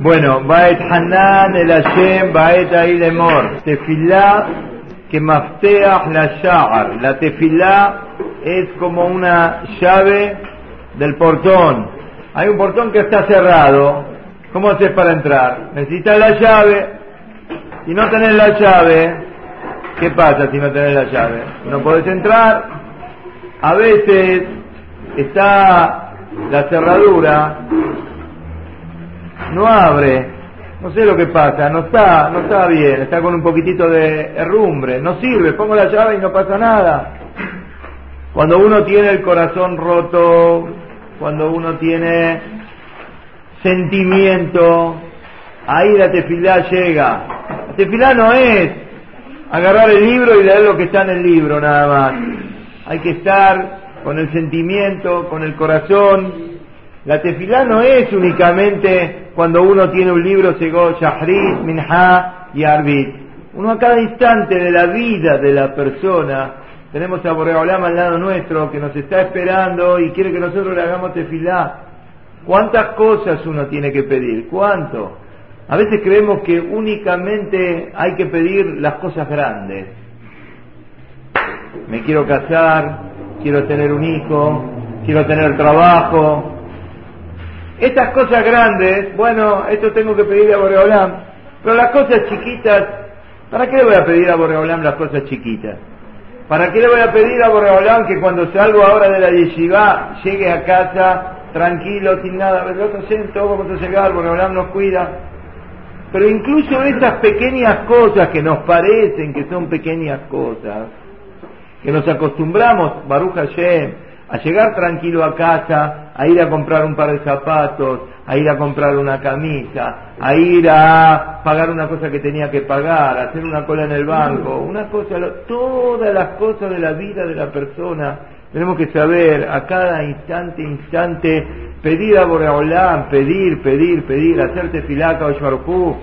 Bueno, Baet Hanan el Hashem, Baet Ailemor. Tefilá que mafteah la sha'ar. La tefilá es como una llave del portón. Hay un portón que está cerrado. ¿Cómo haces para entrar? Necesitas la llave. Si no tenés la llave, ¿qué pasa si no tenés la llave? No podés entrar. A veces está la cerradura, no abre, no sé lo que pasa, no está, no está bien, está con un poquitito de herrumbre, no sirve, pongo la llave y no pasa nada. Cuando uno tiene el corazón roto, cuando uno tiene sentimiento, ahí la tefilá llega. La tefilá no es agarrar el libro y leer lo que está en el libro nada más. Hay que estar con el sentimiento, con el corazón. La tefilá no es únicamente cuando uno tiene un libro, Segó, Shahrit, Minha y Arbit. Uno a cada instante de la vida de la persona, tenemos a Boreolam al lado nuestro que nos está esperando y quiere que nosotros le hagamos tefilá. ¿Cuántas cosas uno tiene que pedir? ¿Cuánto? A veces creemos que únicamente hay que pedir las cosas grandes. Me quiero casar, quiero tener un hijo, quiero tener trabajo. Estas cosas grandes, bueno, esto tengo que pedir a Boreolam, pero las cosas chiquitas, ¿para qué le voy a pedir a Boreolam las cosas chiquitas? ¿Para qué le voy a pedir a Boreolam que cuando salgo ahora de la yeshiva llegue a casa tranquilo, sin nada? Nosotros todos vamos a llegar, Boreolam nos cuida. Pero incluso esas pequeñas cosas que nos parecen que son pequeñas cosas, que nos acostumbramos, Baruch Hashem, a llegar tranquilo a casa, a ir a comprar un par de zapatos, a ir a comprar una camisa, a ir a pagar una cosa que tenía que pagar, a hacer una cola en el banco, una cosa, todas las cosas de la vida de la persona, tenemos que saber a cada instante, instante, pedir a Boreolam, pedir, pedir, pedir, hacerte filaca o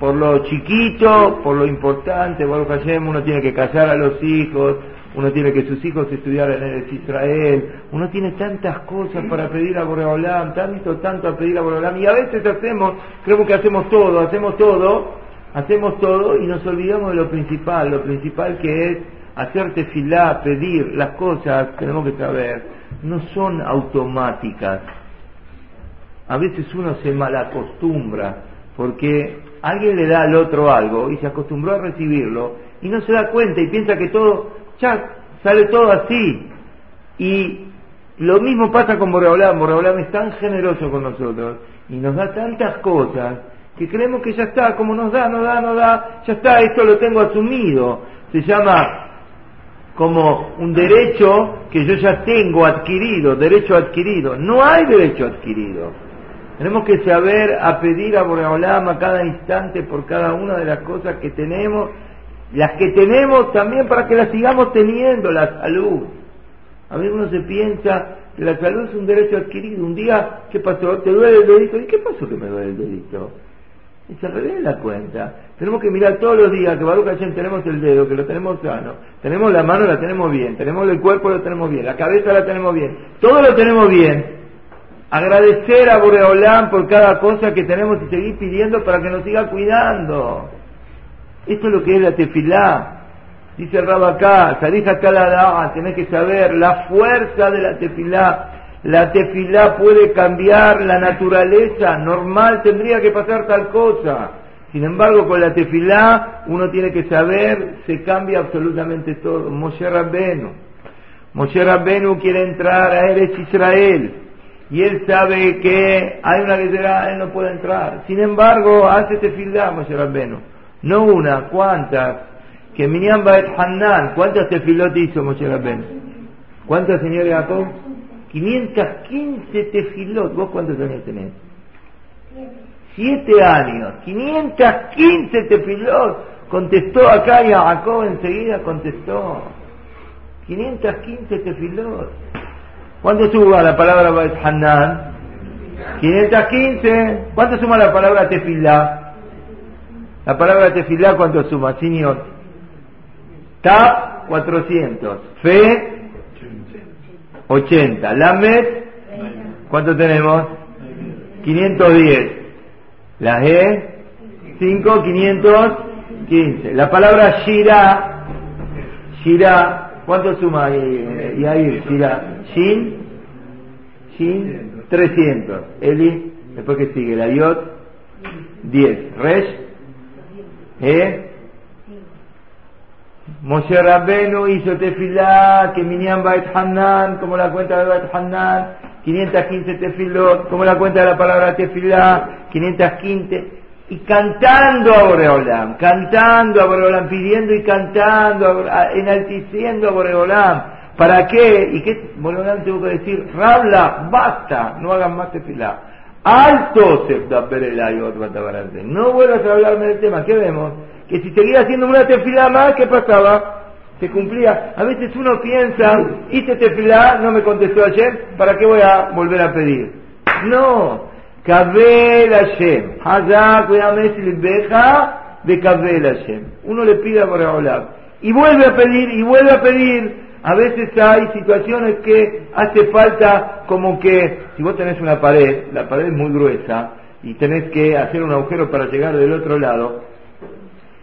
por lo chiquito, por lo importante, Baruch Hashem, uno tiene que casar a los hijos, uno tiene que sus hijos estudiar en Israel, uno tiene tantas cosas para pedir a Boreolam, tanto, tanto a pedir a Boreolam, y a veces hacemos, creo que hacemos todo, hacemos todo, hacemos todo y nos olvidamos de lo principal, lo principal que es hacerte filar, pedir las cosas, tenemos que saber, no son automáticas. A veces uno se malacostumbra porque alguien le da al otro algo y se acostumbró a recibirlo y no se da cuenta y piensa que todo ya sale todo así. Y lo mismo pasa con Boreolam. Boreolam es tan generoso con nosotros y nos da tantas cosas que creemos que ya está, como nos da, no da, no da, ya está, esto lo tengo asumido. Se llama como un derecho que yo ya tengo adquirido, derecho adquirido. No hay derecho adquirido. Tenemos que saber a pedir a Boreolam a cada instante por cada una de las cosas que tenemos las que tenemos también para que las sigamos teniendo, la salud. A veces uno se piensa que la salud es un derecho adquirido. Un día, ¿qué pasó? ¿Te duele el dedito? ¿Y qué pasó que me duele el dedito? Y se revela la cuenta. Tenemos que mirar todos los días que Baruch Hashem tenemos el dedo, que lo tenemos sano. Tenemos la mano, la tenemos bien. Tenemos el cuerpo, lo tenemos bien. La cabeza la tenemos bien. Todo lo tenemos bien. Agradecer a Boreolán por cada cosa que tenemos y seguir pidiendo para que nos siga cuidando. Esto es lo que es la tefilá. Dice el acá, la tenés que saber la fuerza de la tefilá. La tefilá puede cambiar la naturaleza, normal tendría que pasar tal cosa. Sin embargo, con la tefilá uno tiene que saber, se cambia absolutamente todo. Moshe Rabbenu. Moshe Rabbenu quiere entrar a Eres Israel. Y él sabe que hay una guerra, él no puede entrar. Sin embargo, hace tefilá Moshe Rabbenu. No una, ¿cuántas? Que Minyan Baet Hanan, ¿cuántas tefilot hizo Moshe Rabben? ¿Cuántas, señor Jacob? 515 tefilot. ¿Vos cuántos años tenés? Siete años. 515 tefilot. Contestó acá y Jacob enseguida contestó. 515 tefilot. ¿Cuánto suma la palabra Baet Hanan? 515. ¿Cuánto suma la palabra tefilá? La palabra tefilá, ¿cuánto suma, señor? Tap, 400. Fe, 80. Lamed, ¿cuánto tenemos? 510. La E, 5, 515. La palabra Shira, Shira, ¿cuánto suma ahí, ahí Shira? Shin, Shin, 300. Eli, después que sigue, la Yot, 10. Resh, E, Moshe Rabbenu hizo tefilá, que Minyan Bait Hanan, como la cuenta de Bait Hanan, 515 tefilot, como la cuenta de la palabra tefilá, 515, y cantando a Boreolam, cantando a Boreolam, pidiendo y cantando, enalteciendo a Boreolam. ¿Para qué? ¿Y qué Boreolam tuvo que decir? Rabla, basta, no hagan más tefilá. Alto No vuelvas a hablarme del tema, ¿qué vemos? que si seguía haciendo una tefilá más, ¿qué pasaba? Se cumplía. A veces uno piensa, hice tefilá, no me contestó ayer, ¿para qué voy a volver a pedir? No. Kabel Hashem. de Kabel Hashem. Uno le pide a hablar. Y vuelve a pedir, y vuelve a pedir. A veces hay situaciones que hace falta como que, si vos tenés una pared, la pared es muy gruesa, y tenés que hacer un agujero para llegar del otro lado,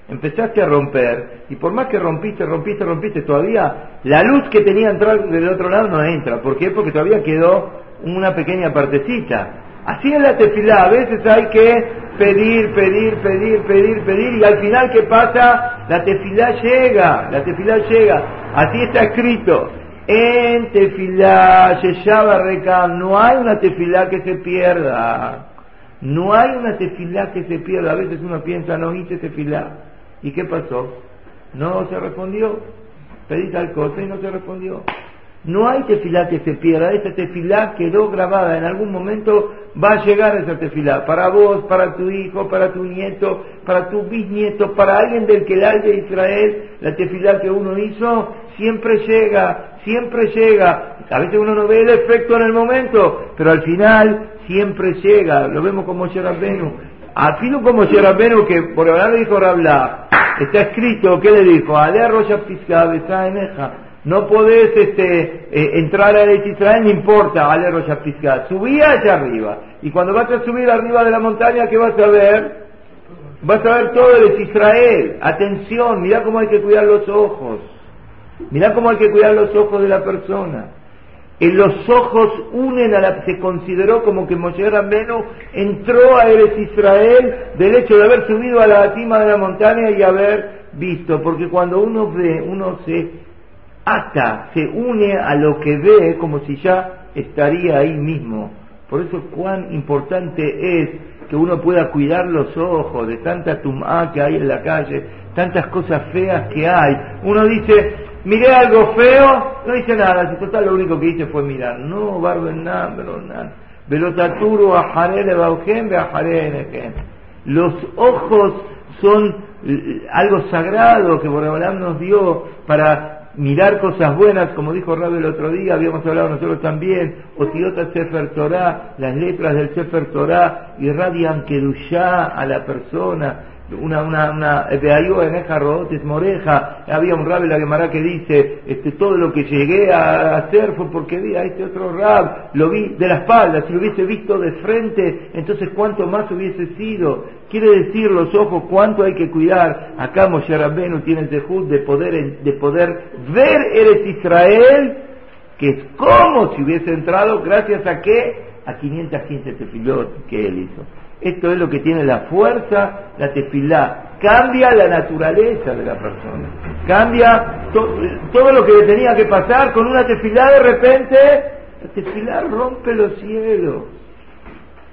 empezaste a romper, y por más que rompiste, rompiste, rompiste, todavía la luz que tenía entrar del otro lado no entra. ¿Por qué? Porque todavía quedó una pequeña partecita. Así es la tefilá, a veces hay que pedir, pedir, pedir, pedir, pedir, y al final, ¿qué pasa? La tefilá llega, la tefilá llega. Así está escrito. En tefilá, Yeshaba Rekam, no hay una tefilá que se pierda. No hay una tefilá que se pierda. A veces uno piensa, no hice tefilá. ¿Y qué pasó? No se respondió. Pedí tal cosa y no se respondió. No hay tefilá que se pierda, esa tefilá quedó grabada, en algún momento va a llegar esa tefilá, para vos, para tu hijo, para tu nieto, para tu bisnieto, para alguien del que de Israel, la tefilá que uno hizo, siempre llega, siempre llega. A veces uno no ve el efecto en el momento, pero al final siempre llega, lo vemos como Sherabenu. Afino como Sherabenu que por ahora le dijo Rabla, está escrito, ¿qué le dijo? Ale Roya Pisca. No podés este, eh, entrar a Eretz Israel, no importa, Ale Roya Pisca. Subí allá arriba. Y cuando vas a subir arriba de la montaña, ¿qué vas a ver? Vas a ver todo el Israel. Atención, mira cómo hay que cuidar los ojos. Mira cómo hay que cuidar los ojos de la persona en los ojos unen a la se consideró como que Moshe Rambenu entró a Eres Israel del hecho de haber subido a la cima de la montaña y haber visto, porque cuando uno ve, uno se ata, se une a lo que ve como si ya estaría ahí mismo. Por eso cuán importante es que uno pueda cuidar los ojos de tanta tumá que hay en la calle, tantas cosas feas que hay. Uno dice, miré algo feo, no dice nada, si total lo único que hice fue mirar. No, barben nada, pero nada. Velotaturu a Los ojos son algo sagrado que Boreolam nos dio para mirar cosas buenas, como dijo Rabbi el otro día, habíamos hablado nosotros también, Otiota Sefer Torah, las letras del Sefer Torah irradian Kedushá a la persona, una, una, una, en esa moreja, había un rab en la Gemara que dice, este, todo lo que llegué a hacer fue porque vi a este otro rab, lo vi de la espalda, si lo hubiese visto de frente, entonces cuánto más hubiese sido. Quiere decir los ojos, cuánto hay que cuidar. Acá Moshe Rabbenu tiene el dejud de poder, de poder ver Eres Israel, que es como si hubiese entrado, gracias a qué? A 515 tefilot que él hizo. Esto es lo que tiene la fuerza, la tefilá. Cambia la naturaleza de la persona. Cambia todo lo que le tenía que pasar con una tefilá de repente. La tefilá rompe los cielos.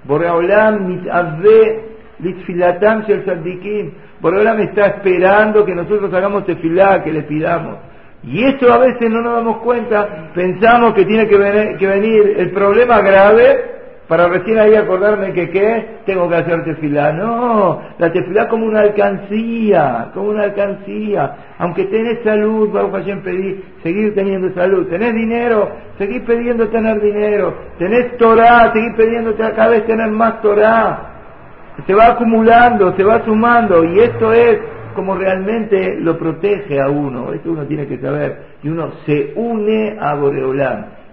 Boreolam mitavve litfilatam shel tzadikim. Boreolam está esperando que nosotros hagamos tefilá, que le pidamos. Y esto a veces no nos damos cuenta, pensamos que tiene que venir el problema grave para recién ahí acordarme que qué, tengo que hacer tefilá. No, la tefilá como una alcancía, como una alcancía. Aunque tenés salud, vamos a pedir, seguir teniendo salud. Tenés dinero, seguir pidiendo tener dinero. Tenés Torah, seguir pidiendo cada vez tener más Torah. Se va acumulando, se va sumando y esto es como realmente lo protege a uno. Esto uno tiene que saber. Y uno se une a Boreolán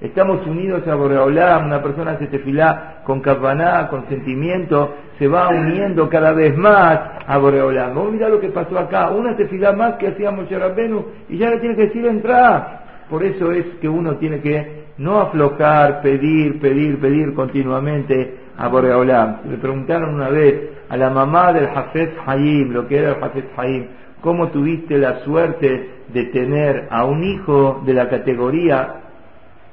Estamos unidos a Boreolam, una persona se tefilá con kapaná, con sentimiento, se va uniendo cada vez más a Boreolam. Vamos a mirar lo que pasó acá, una tefilá más que hacíamos Yerabenu y ya le tiene que decir entrar. Por eso es que uno tiene que no aflojar, pedir, pedir, pedir continuamente a Boreolam. Le preguntaron una vez a la mamá del Hafez Haim, lo que era el Hafez Haim, ¿cómo tuviste la suerte de tener a un hijo de la categoría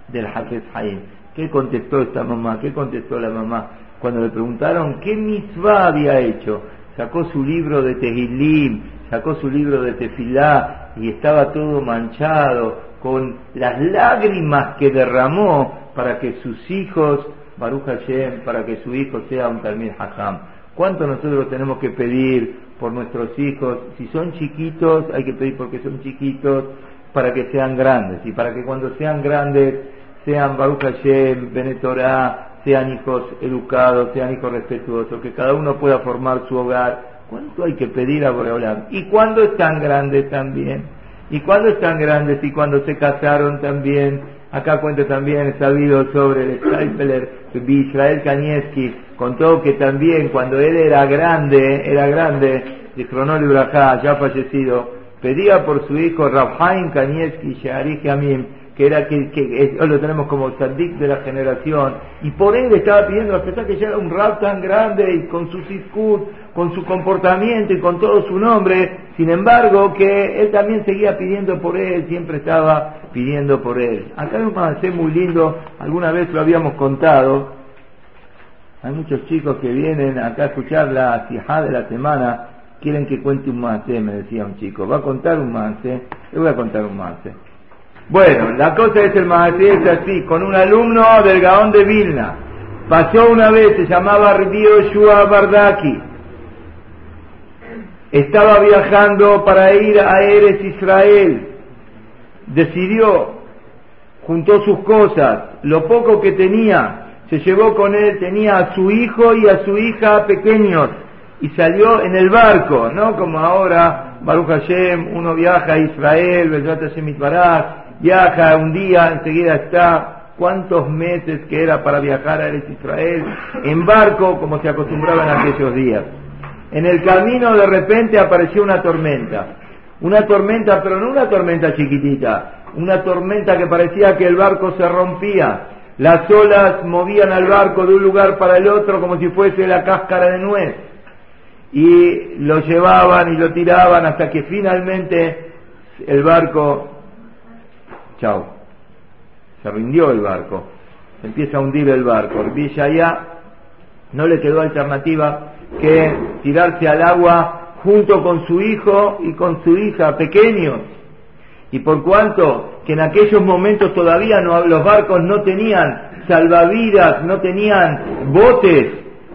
del Hafez Haim? ¿Qué contestó esta mamá? ¿Qué contestó la mamá? Cuando le preguntaron qué misvá había hecho, sacó su libro de Tehilim, sacó su libro de Tefilá y estaba todo manchado con las lágrimas que derramó para que sus hijos, Baruch Hashem, para que su hijo sea un Talmid Hajam. ¿Cuánto nosotros tenemos que pedir por nuestros hijos? Si son chiquitos, hay que pedir porque son chiquitos, para que sean grandes. Y para que cuando sean grandes, sean Baruch Hashem, Benetorah, sean hijos educados, sean hijos respetuosos, que cada uno pueda formar su hogar. ¿Cuánto hay que pedir a Boreolam? Y cuando están grandes también. Y cuando están grandes y cuando se casaron también, acá cuento también sabido sobre el Steifeler, Israel Kanievski, contó que también cuando él era grande, era grande, de Cronol ya fallecido, pedía por su hijo Rabhaim Kanievski Shearich Amim, que era que, hoy lo tenemos como Sadik de la generación, y por él estaba pidiendo, a pesar que ya era un rap tan grande y con su siskut, con su comportamiento y con todo su nombre, sin embargo que él también seguía pidiendo por él, siempre estaba pidiendo por él. Acá hay un mancé muy lindo, alguna vez lo habíamos contado, hay muchos chicos que vienen acá a escuchar la sijá de la semana, quieren que cuente un mancé, me decía un chico, va a contar un mancé, le voy a contar un mancé. Bueno, la cosa es el maestro es así, con un alumno del Gaón de Vilna. Pasó una vez, se llamaba Río Bardaki. Estaba viajando para ir a Eres Israel. Decidió, juntó sus cosas, lo poco que tenía, se llevó con él, tenía a su hijo y a su hija pequeños y salió en el barco, no como ahora, Baruch Hashem, uno viaja a Israel, Bezrat Hashem viaja un día, enseguida está, cuántos meses que era para viajar a Israel, en barco como se acostumbraba en aquellos días. En el camino de repente apareció una tormenta, una tormenta, pero no una tormenta chiquitita, una tormenta que parecía que el barco se rompía, las olas movían al barco de un lugar para el otro como si fuese la cáscara de nuez, y lo llevaban y lo tiraban hasta que finalmente el barco Chao. Se rindió el barco. Se empieza a hundir el barco. ya no le quedó alternativa que tirarse al agua junto con su hijo y con su hija pequeños. Y por cuanto que en aquellos momentos todavía no, los barcos no tenían salvavidas, no tenían botes,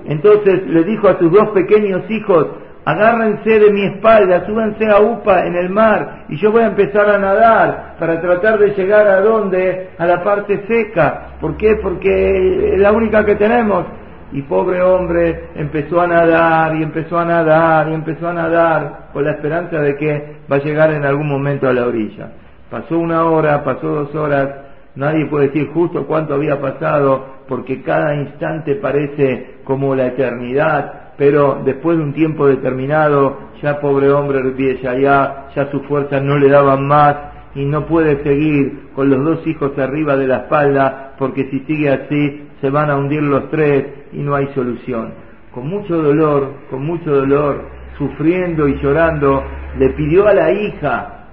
entonces le dijo a sus dos pequeños hijos, agárrense de mi espalda, súbanse a UPA en el mar y yo voy a empezar a nadar para tratar de llegar a dónde, a la parte seca. ¿Por qué? Porque es la única que tenemos. Y pobre hombre empezó a nadar y empezó a nadar y empezó a nadar con la esperanza de que va a llegar en algún momento a la orilla. Pasó una hora, pasó dos horas, nadie puede decir justo cuánto había pasado porque cada instante parece como la eternidad pero después de un tiempo determinado, ya pobre hombre ya, ya, ya sus fuerzas no le daban más y no puede seguir con los dos hijos arriba de la espalda, porque si sigue así se van a hundir los tres y no hay solución. Con mucho dolor, con mucho dolor, sufriendo y llorando, le pidió a la hija,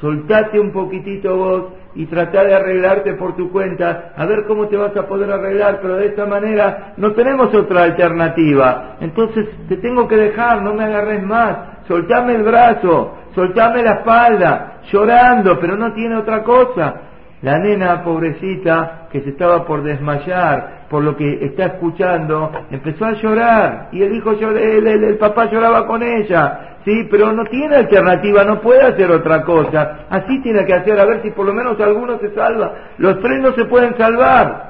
soltate un poquitito vos y trata de arreglarte por tu cuenta, a ver cómo te vas a poder arreglar, pero de esta manera no tenemos otra alternativa. Entonces te tengo que dejar, no me agarres más, soltame el brazo, soltame la espalda, llorando, pero no tiene otra cosa. La nena pobrecita que se estaba por desmayar por lo que está escuchando, empezó a llorar y el hijo el, el papá lloraba con ella sí, pero no tiene alternativa, no puede hacer otra cosa. Así tiene que hacer, a ver si por lo menos alguno se salva. Los tres no se pueden salvar.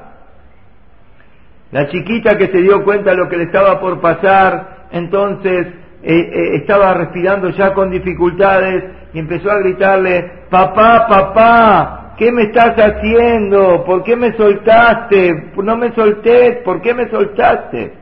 La chiquita que se dio cuenta de lo que le estaba por pasar, entonces eh, eh, estaba respirando ya con dificultades y empezó a gritarle, papá, papá, ¿qué me estás haciendo? ¿Por qué me soltaste? No me solté, ¿por qué me soltaste?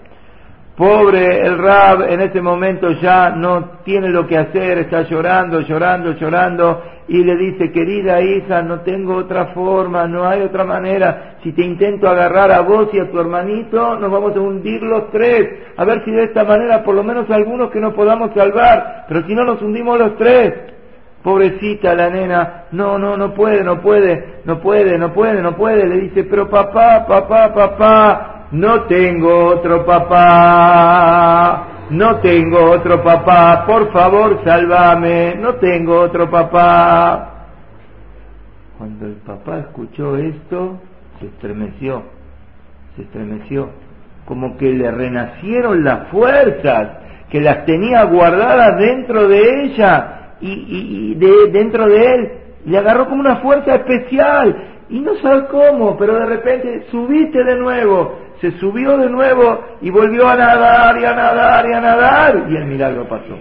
Pobre el Rab en ese momento ya no tiene lo que hacer, está llorando, llorando, llorando y le dice, querida hija, no tengo otra forma, no hay otra manera. Si te intento agarrar a vos y a tu hermanito, nos vamos a hundir los tres. A ver si de esta manera por lo menos algunos que nos podamos salvar, pero si no nos hundimos los tres. Pobrecita la nena, no, no, no puede, no puede, no puede, no puede, no puede. Le dice, pero papá, papá, papá, no tengo otro papá, no tengo otro papá, por favor sálvame, no tengo otro papá. Cuando el papá escuchó esto, se estremeció, se estremeció, como que le renacieron las fuerzas, que las tenía guardadas dentro de ella y, y, de, dentro de él, le agarró como una fuerza especial y no sabe cómo, pero de repente subiste de nuevo, se subió de nuevo y volvió a nadar y a nadar y a nadar y el milagro pasó.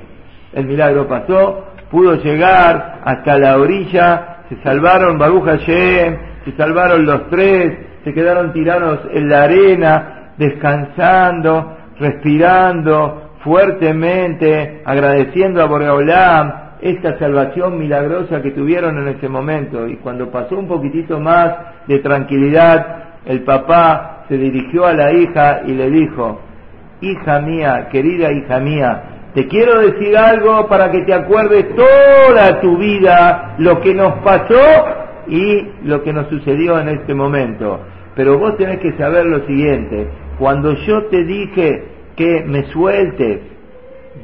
El milagro pasó, pudo llegar hasta la orilla, se salvaron Baruch Hashem, se salvaron los tres, se quedaron tirados en la arena, descansando, respirando fuertemente, agradeciendo a Boreolam esta salvación milagrosa que tuvieron en ese momento. Y cuando pasó un poquitito más de tranquilidad, el papá se dirigió a la hija y le dijo, hija mía, querida hija mía, te quiero decir algo para que te acuerdes toda tu vida lo que nos pasó y lo que nos sucedió en este momento. Pero vos tenés que saber lo siguiente, cuando yo te dije que me sueltes,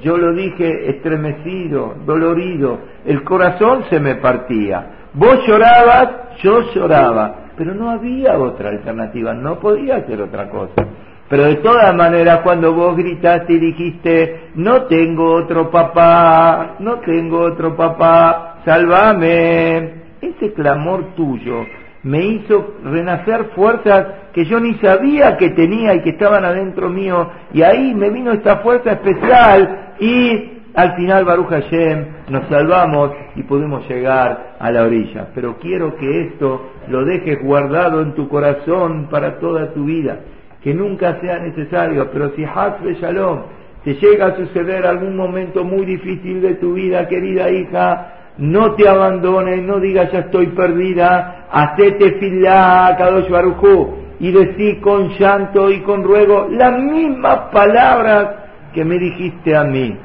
yo lo dije estremecido, dolorido, el corazón se me partía. Vos llorabas, yo lloraba pero no había otra alternativa, no podía hacer otra cosa. Pero de todas maneras, cuando vos gritaste y dijiste, no tengo otro papá, no tengo otro papá, sálvame, ese clamor tuyo me hizo renacer fuerzas que yo ni sabía que tenía y que estaban adentro mío, y ahí me vino esta fuerza especial y al final, Baruch Hashem, nos salvamos y pudimos llegar a la orilla. Pero quiero que esto lo dejes guardado en tu corazón para toda tu vida. Que nunca sea necesario, pero si Hasbe Shalom te llega a suceder algún momento muy difícil de tu vida, querida hija, no te abandones, no digas ya estoy perdida, hacete filá, Kadosh Baruchu, y decí con llanto y con ruego las mismas palabras que me dijiste a mí.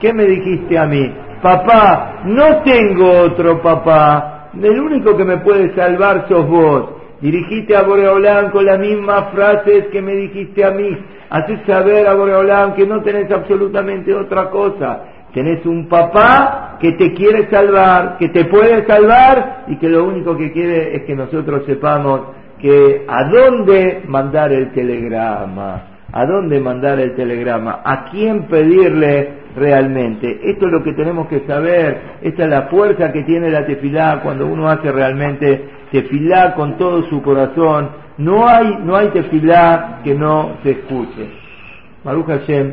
¿Qué me dijiste a mí? Papá, no tengo otro papá. El único que me puede salvar sos vos. Dirigiste a Boreolán con las mismas frases que me dijiste a mí. Haces saber a Boreolán que no tenés absolutamente otra cosa. Tenés un papá que te quiere salvar, que te puede salvar y que lo único que quiere es que nosotros sepamos que a dónde mandar el telegrama, a dónde mandar el telegrama, a quién pedirle realmente. Esto es lo que tenemos que saber, esta es la fuerza que tiene la tefilá cuando uno hace realmente tefilá con todo su corazón. No hay, no hay tefilá que no se escuche. Maruch Hashem,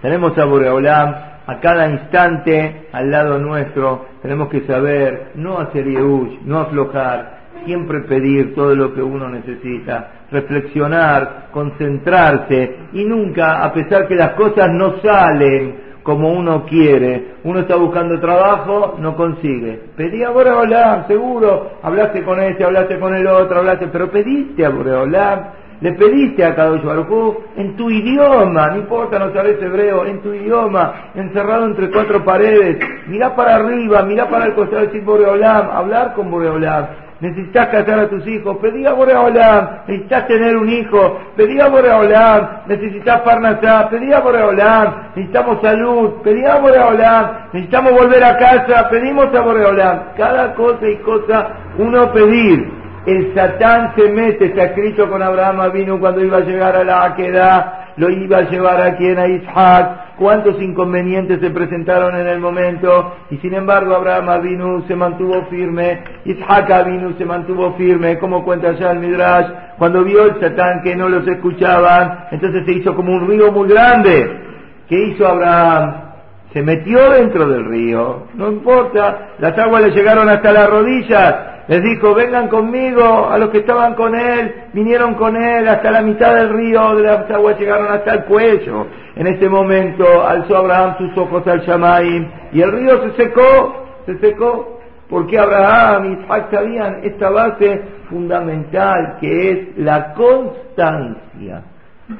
tenemos a Boreolam a cada instante al lado nuestro, tenemos que saber no hacer yeush, no aflojar, siempre pedir todo lo que uno necesita reflexionar, concentrarse y nunca, a pesar que las cosas no salen como uno quiere, uno está buscando trabajo, no consigue. Pedí a Boreolam, seguro, hablaste con este, hablaste con el otro, hablaste, pero pediste a Boreolam, le pediste a Kadosh Baruj en tu idioma, no importa, no sabes hebreo, en tu idioma, encerrado entre cuatro paredes, mirá para arriba, mirá para el costado, decir Boreolam, hablar con Boreolam, necesitas casar a tus hijos, pedí a Boreolam, necesitas tener un hijo, pedí a Boreolam, necesitas parnasá, pedí a Boreolam, necesitamos salud, pedí a Boreolam, necesitamos volver a casa, pedimos a Boreolam, cada cosa y cosa uno pedir. El Satán se mete, está escrito con Abraham vino cuando iba a llegar a la Aquedad, lo iba a llevar aquí en a Isaac, cuántos inconvenientes se presentaron en el momento, y sin embargo Abraham Avinu se mantuvo firme, Isaac Avinu se mantuvo firme, como cuenta ya el Midrash, cuando vio el Satán que no los escuchaban, entonces se hizo como un río muy grande. ¿Qué hizo Abraham? se metió dentro del río, no importa, las aguas le llegaron hasta las rodillas, les dijo, vengan conmigo, a los que estaban con él, vinieron con él hasta la mitad del río, de las aguas llegaron hasta el cuello. En ese momento alzó Abraham sus ojos al Shamaim y el río se secó, se secó, porque Abraham y Isaac sabían esta base fundamental que es la constancia,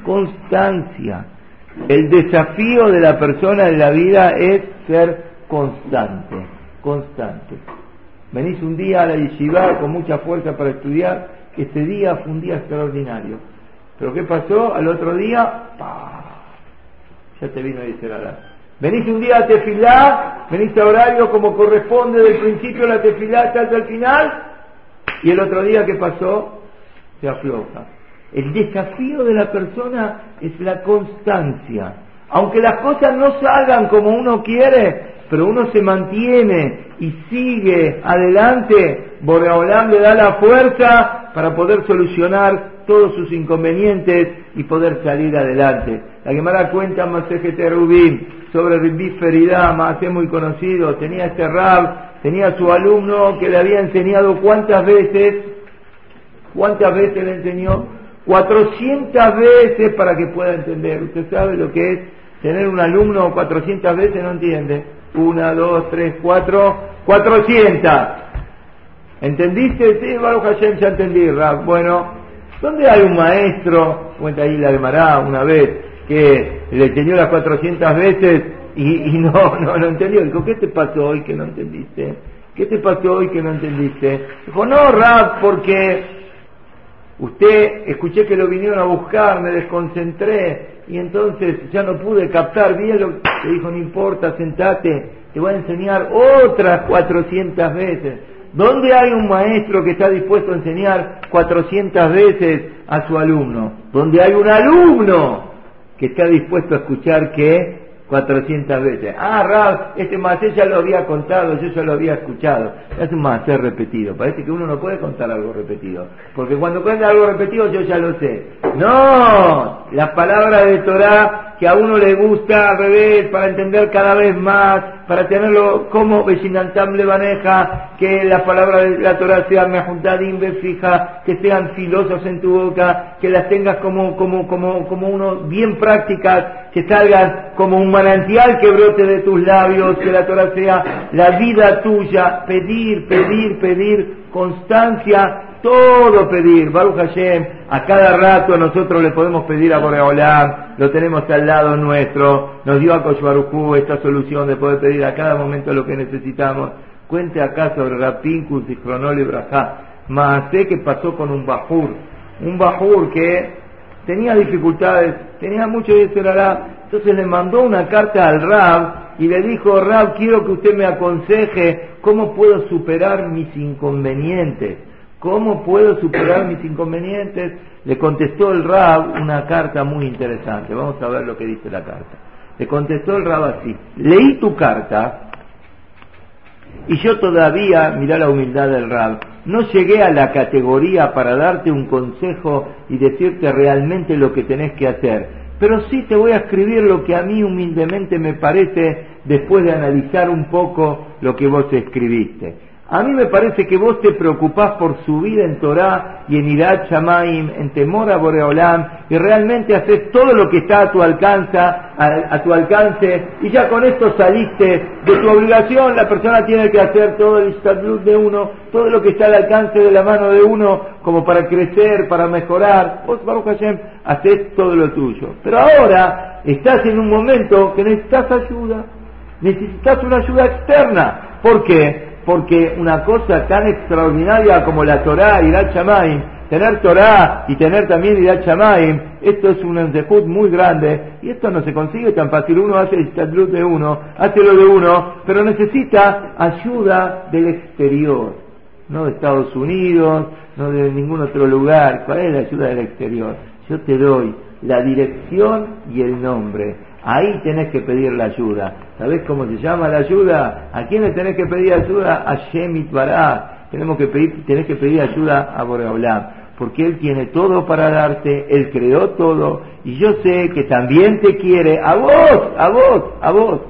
constancia. El desafío de la persona en la vida es ser constante, constante. Venís un día a la yeshiva con mucha fuerza para estudiar, este día fue un día extraordinario. Pero ¿qué pasó? Al otro día, ya te vino a decir Venís un día a tefilá, venís a horario como corresponde del principio de la tefilá hasta el final, y el otro día, ¿qué pasó? Se afloja. El desafío de la persona es la constancia. Aunque las cosas no salgan como uno quiere, pero uno se mantiene y sigue adelante, Boreolam le da la fuerza para poder solucionar todos sus inconvenientes y poder salir adelante. La Gemara cuenta Masejete Rubín sobre Ribbi Feridá, muy conocido, tenía este rab, tenía su alumno que le había enseñado cuántas veces, cuántas veces le enseñó, 400 veces para que pueda entender. Usted sabe lo que es tener un alumno 400 veces, no entiende. Una, dos, tres, cuatro, 400. ¿Entendiste? Sí, Baruch Hashem, ya entendí, Rab. Bueno, ¿dónde hay un maestro? Cuenta ahí la Mará una vez que le enseñó las 400 veces y, no, no lo entendió. Dijo, ¿qué te pasó hoy que no entendiste? ¿Qué te pasó hoy que no entendiste? Dijo, no, Rab, porque Usted, escuché que lo vinieron a buscar, me desconcentré y entonces ya no pude captar bien lo que dijo, no importa, sentate, te voy a enseñar otras 400 veces. ¿Dónde hay un maestro que está dispuesto a enseñar 400 veces a su alumno? ¿Dónde hay un alumno que está dispuesto a escuchar que 400 veces. Ah, Rab, este macé ya lo había contado, yo ya lo había escuchado. Es un macé repetido. Parece que uno no puede contar algo repetido. Porque cuando cuenta algo repetido yo ya lo sé. No, las palabras de Torah que a uno le gusta al revés, para entender cada vez más, para tenerlo como Vecinantam le maneja, que las palabras de la Torah sean mejuntadim fija, que sean filosos en tu boca, que las tengas como, como, como, como uno bien prácticas, que salgan como un manantial que brote de tus labios, que la Torah sea la vida tuya, pedir, pedir, pedir, constancia, todo pedir, Baruch Hashem, a cada rato nosotros le podemos pedir a Boreolam, lo tenemos al lado nuestro, nos dio a Koshbaruchu esta solución de poder pedir a cada momento lo que necesitamos. Cuente acá sobre Rapinkus y Cronol y Brajá, sé que pasó con un Bajur, un Bajur que tenía dificultades, tenía mucho de entonces le mandó una carta al Rab y le dijo, Rab, quiero que usted me aconseje cómo puedo superar mis inconvenientes. ¿Cómo puedo superar mis inconvenientes? Le contestó el Rab una carta muy interesante. Vamos a ver lo que dice la carta. Le contestó el Rab así. Leí tu carta y yo todavía, mira la humildad del Rab, no llegué a la categoría para darte un consejo y decirte realmente lo que tenés que hacer. Pero sí te voy a escribir lo que a mí humildemente me parece después de analizar un poco lo que vos escribiste. A mí me parece que vos te preocupás por su vida en Torah y en Irat Shamaim, en temor a Boreolam, y realmente haces todo lo que está a tu alcance, a, tu alcance, y ya con esto saliste de tu obligación. La persona tiene que hacer todo el statut de uno, todo lo que está al alcance de la mano de uno, como para crecer, para mejorar. Vos, Baruch Hashem, haces todo lo tuyo. Pero ahora estás en un momento que necesitas ayuda, necesitas una ayuda externa. ¿Por qué? Porque una cosa tan extraordinaria como la Torah y la Shamaim, tener Torah y tener también Irat Shamaim, esto es un enzehut muy grande y esto no se consigue tan fácil. Uno hace el de uno, hace lo de uno, pero necesita ayuda del exterior, no de Estados Unidos, no de ningún otro lugar. ¿Cuál es la ayuda del exterior? Yo te doy la dirección y el nombre Ahí tenés que pedir la ayuda. ¿Sabés cómo se llama la ayuda? ¿A quién le tenés que pedir ayuda? A Shemit Bará. Tenemos que pedir, tenés que pedir ayuda a Boreolam. Porque Él tiene todo para darte, Él creó todo, y yo sé que también te quiere a vos, a vos, a vos.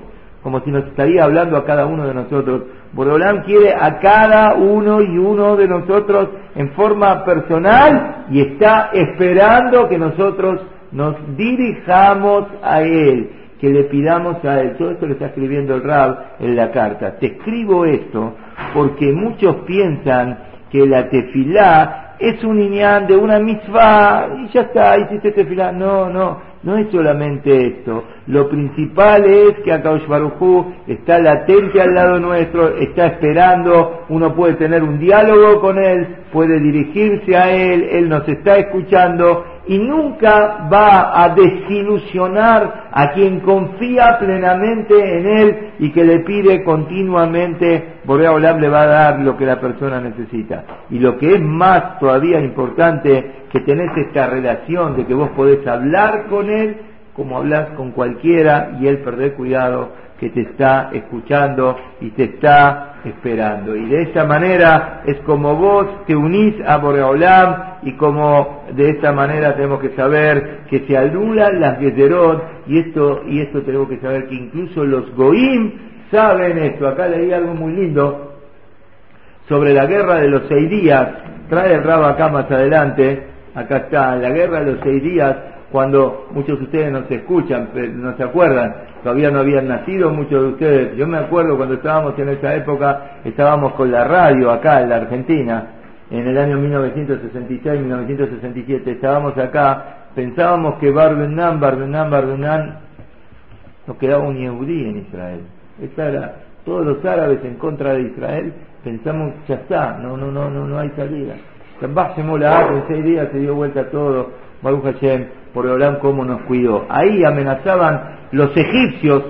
como si nos estaría hablando a cada uno de nosotros. Boreolam quiere a cada uno y uno de nosotros en forma personal y está esperando que nosotros nos dirijamos a Él, que le pidamos a Él. Todo esto lo está escribiendo el Rab en la carta. Te escribo esto porque muchos piensan que la tefilá es un iñán de una mitzvah y ya está, hiciste tefilá. No, no, no es solamente esto. Lo principal es que Akaush Barujú está latente al lado nuestro, está esperando, uno puede tener un diálogo con él, puede dirigirse a él, él nos está escuchando y nunca va a desilusionar a quien confía plenamente en él y que le pide continuamente, Borea Olam le va a dar lo que la persona necesita. Y lo que es más todavía importante, que tenés esta relación de que vos podés hablar con él como hablas con cualquiera y él perder cuidado que te está escuchando y te está esperando. Y de esa manera es como vos te unís a Boreolam y como de esta manera tenemos que saber que se anulan las Gezerot y esto, y esto tenemos que saber que incluso los Goim saben esto. Acá leí algo muy lindo sobre la guerra de los seis días. Trae el rabo acá más adelante. Acá está, la guerra de los seis días cuando muchos de ustedes no se escuchan, no se acuerdan, todavía no habían nacido muchos de ustedes. Yo me acuerdo cuando estábamos en esa época, estábamos con la radio acá en la Argentina, en el año 1966-1967, estábamos acá, pensábamos que Barbenán, Barbenán, Barbenán, nos quedaba un yehudí en Israel. Esa todos los árabes en contra de Israel, pensamos, ya está, no, no, no, no, no hay salida. la en seis días se dio vuelta todo, Baruch Hashem, por Olam cómo nos cuidó. Ahí amenazaban los egipcios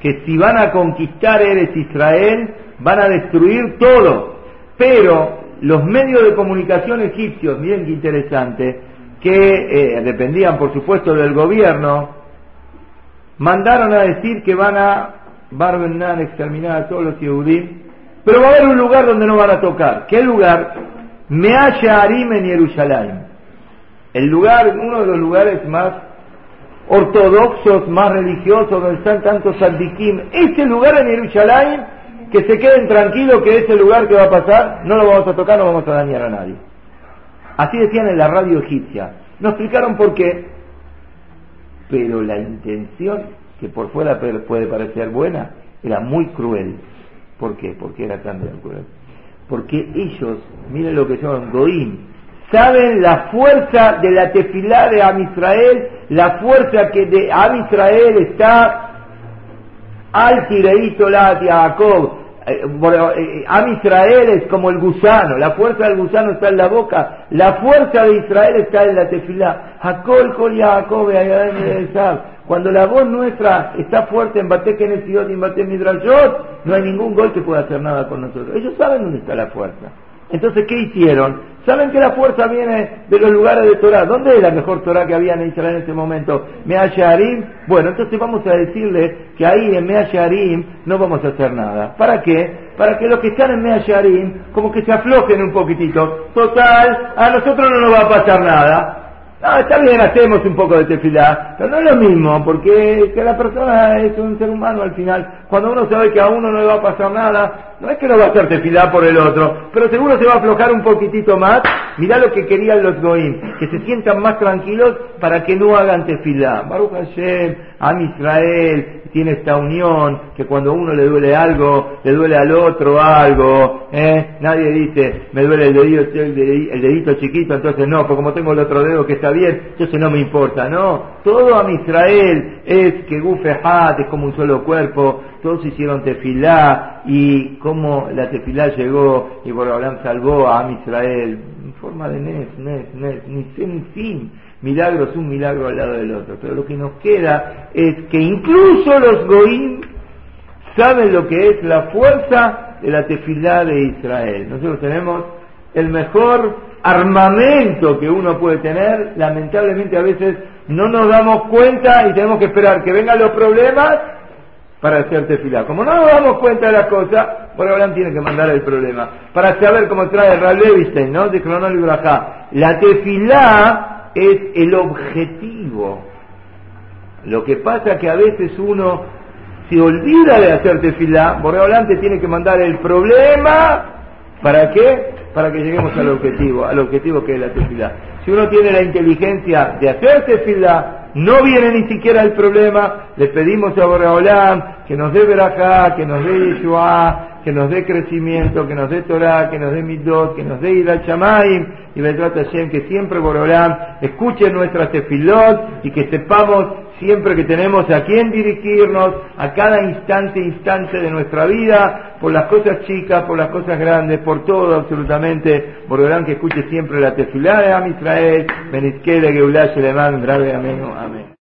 que si van a conquistar Eres Israel van a destruir todo. Pero los medios de comunicación egipcios, miren qué interesante, que eh, dependían por supuesto del gobierno, mandaron a decir que van a Barbenan exterminar a todos los judíos, pero va a haber un lugar donde no van a tocar. ¿Qué lugar? Meaya Arim en Jerusalén. El lugar, uno de los lugares más ortodoxos, más religiosos, donde están tantos sandikim, ese lugar en Jerusalén, que se queden tranquilos que ese lugar que va a pasar, no lo vamos a tocar, no vamos a dañar a nadie. Así decían en la radio egipcia. No explicaron por qué, pero la intención, que por fuera puede parecer buena, era muy cruel. ¿Por qué? Porque era tan cruel. Porque ellos, miren lo que son Goim, saben la fuerza de la tefilá de Amisrael, la fuerza que de Amisrael está al tireito la Jacob. Eh, eh, Amisrael es como el gusano, la fuerza del gusano está en la boca, la fuerza de Israel está en la tefilá. Jacob, Kol Jacob, cuando la voz nuestra está fuerte en Bate Kenesiot y en Bate Midrashot, no hay ningún gol que pueda hacer nada con nosotros. Ellos saben dónde está la fuerza. Entonces, ¿qué hicieron? ¿Saben que la fuerza viene de los lugares de Torah? ¿Dónde es la mejor Torah que había en Israel en ese momento? Measharim. Bueno, entonces vamos a decirle que ahí en Measharim no vamos a hacer nada. ¿Para qué? Para que los que están en Measharim como que se aflojen un poquitito. Total, a nosotros no nos va a pasar nada. No, está bien, hacemos un poco de tefilá, pero no es lo mismo, porque que la persona es un ser humano al final. Cuando uno sabe que a uno no le va a pasar nada, no es que no va a hacer tefilá por el otro, pero seguro se va a aflojar un poquitito más. Mirá lo que querían los goim, que se sientan más tranquilos para que no hagan tefilá. Baruch Hashem, Am Israel, tiene esta unión, que cuando uno le duele algo, le duele al otro algo, ¿eh? Nadie dice, me duele el dedito, el dedito chiquito, entonces no, porque como tengo el otro dedo que está bien, entonces no me importa, no. Todo a Israel es que Gufehat es como un solo cuerpo, todos hicieron tefilá, y como la tefilá llegó, y Borobalán salvó a Israel, en forma de nes, nes, nes, ni sin fin milagro es un milagro al lado del otro. Pero lo que nos queda es que incluso los goim saben lo que es la fuerza de la tefilá de Israel. Nosotros tenemos el mejor armamento que uno puede tener. Lamentablemente a veces no nos damos cuenta y tenemos que esperar que vengan los problemas para hacer tefilá. Como no nos damos cuenta de las cosas, ahora tiene que mandar el problema. Para saber cómo trae Ral Levinstein, ¿no? De Cronol y La tefilá es el objetivo. Lo que pasa que a veces uno se olvida de hacer tefilá, Boreolán te tiene que mandar el problema, ¿para qué? Para que lleguemos al objetivo, al objetivo que es la tefilá. Si uno tiene la inteligencia de hacer tefilá, no viene ni siquiera el problema, le pedimos a Boreolán que nos dé verajá, que nos dé Yeshua, que nos dé crecimiento, que nos dé Torah, que nos dé Midot, que nos dé Ida Shamaim, y Bedrat Hashem, que siempre Boreolán escuche nuestra tefilot y que sepamos siempre que tenemos a quién dirigirnos a cada instante, instante de nuestra vida, por las cosas chicas, por las cosas grandes, por todo absolutamente. Boreolán que escuche siempre la tefilá de Am Israel, Benizke de Geulah Sheleman, grave amén, amén.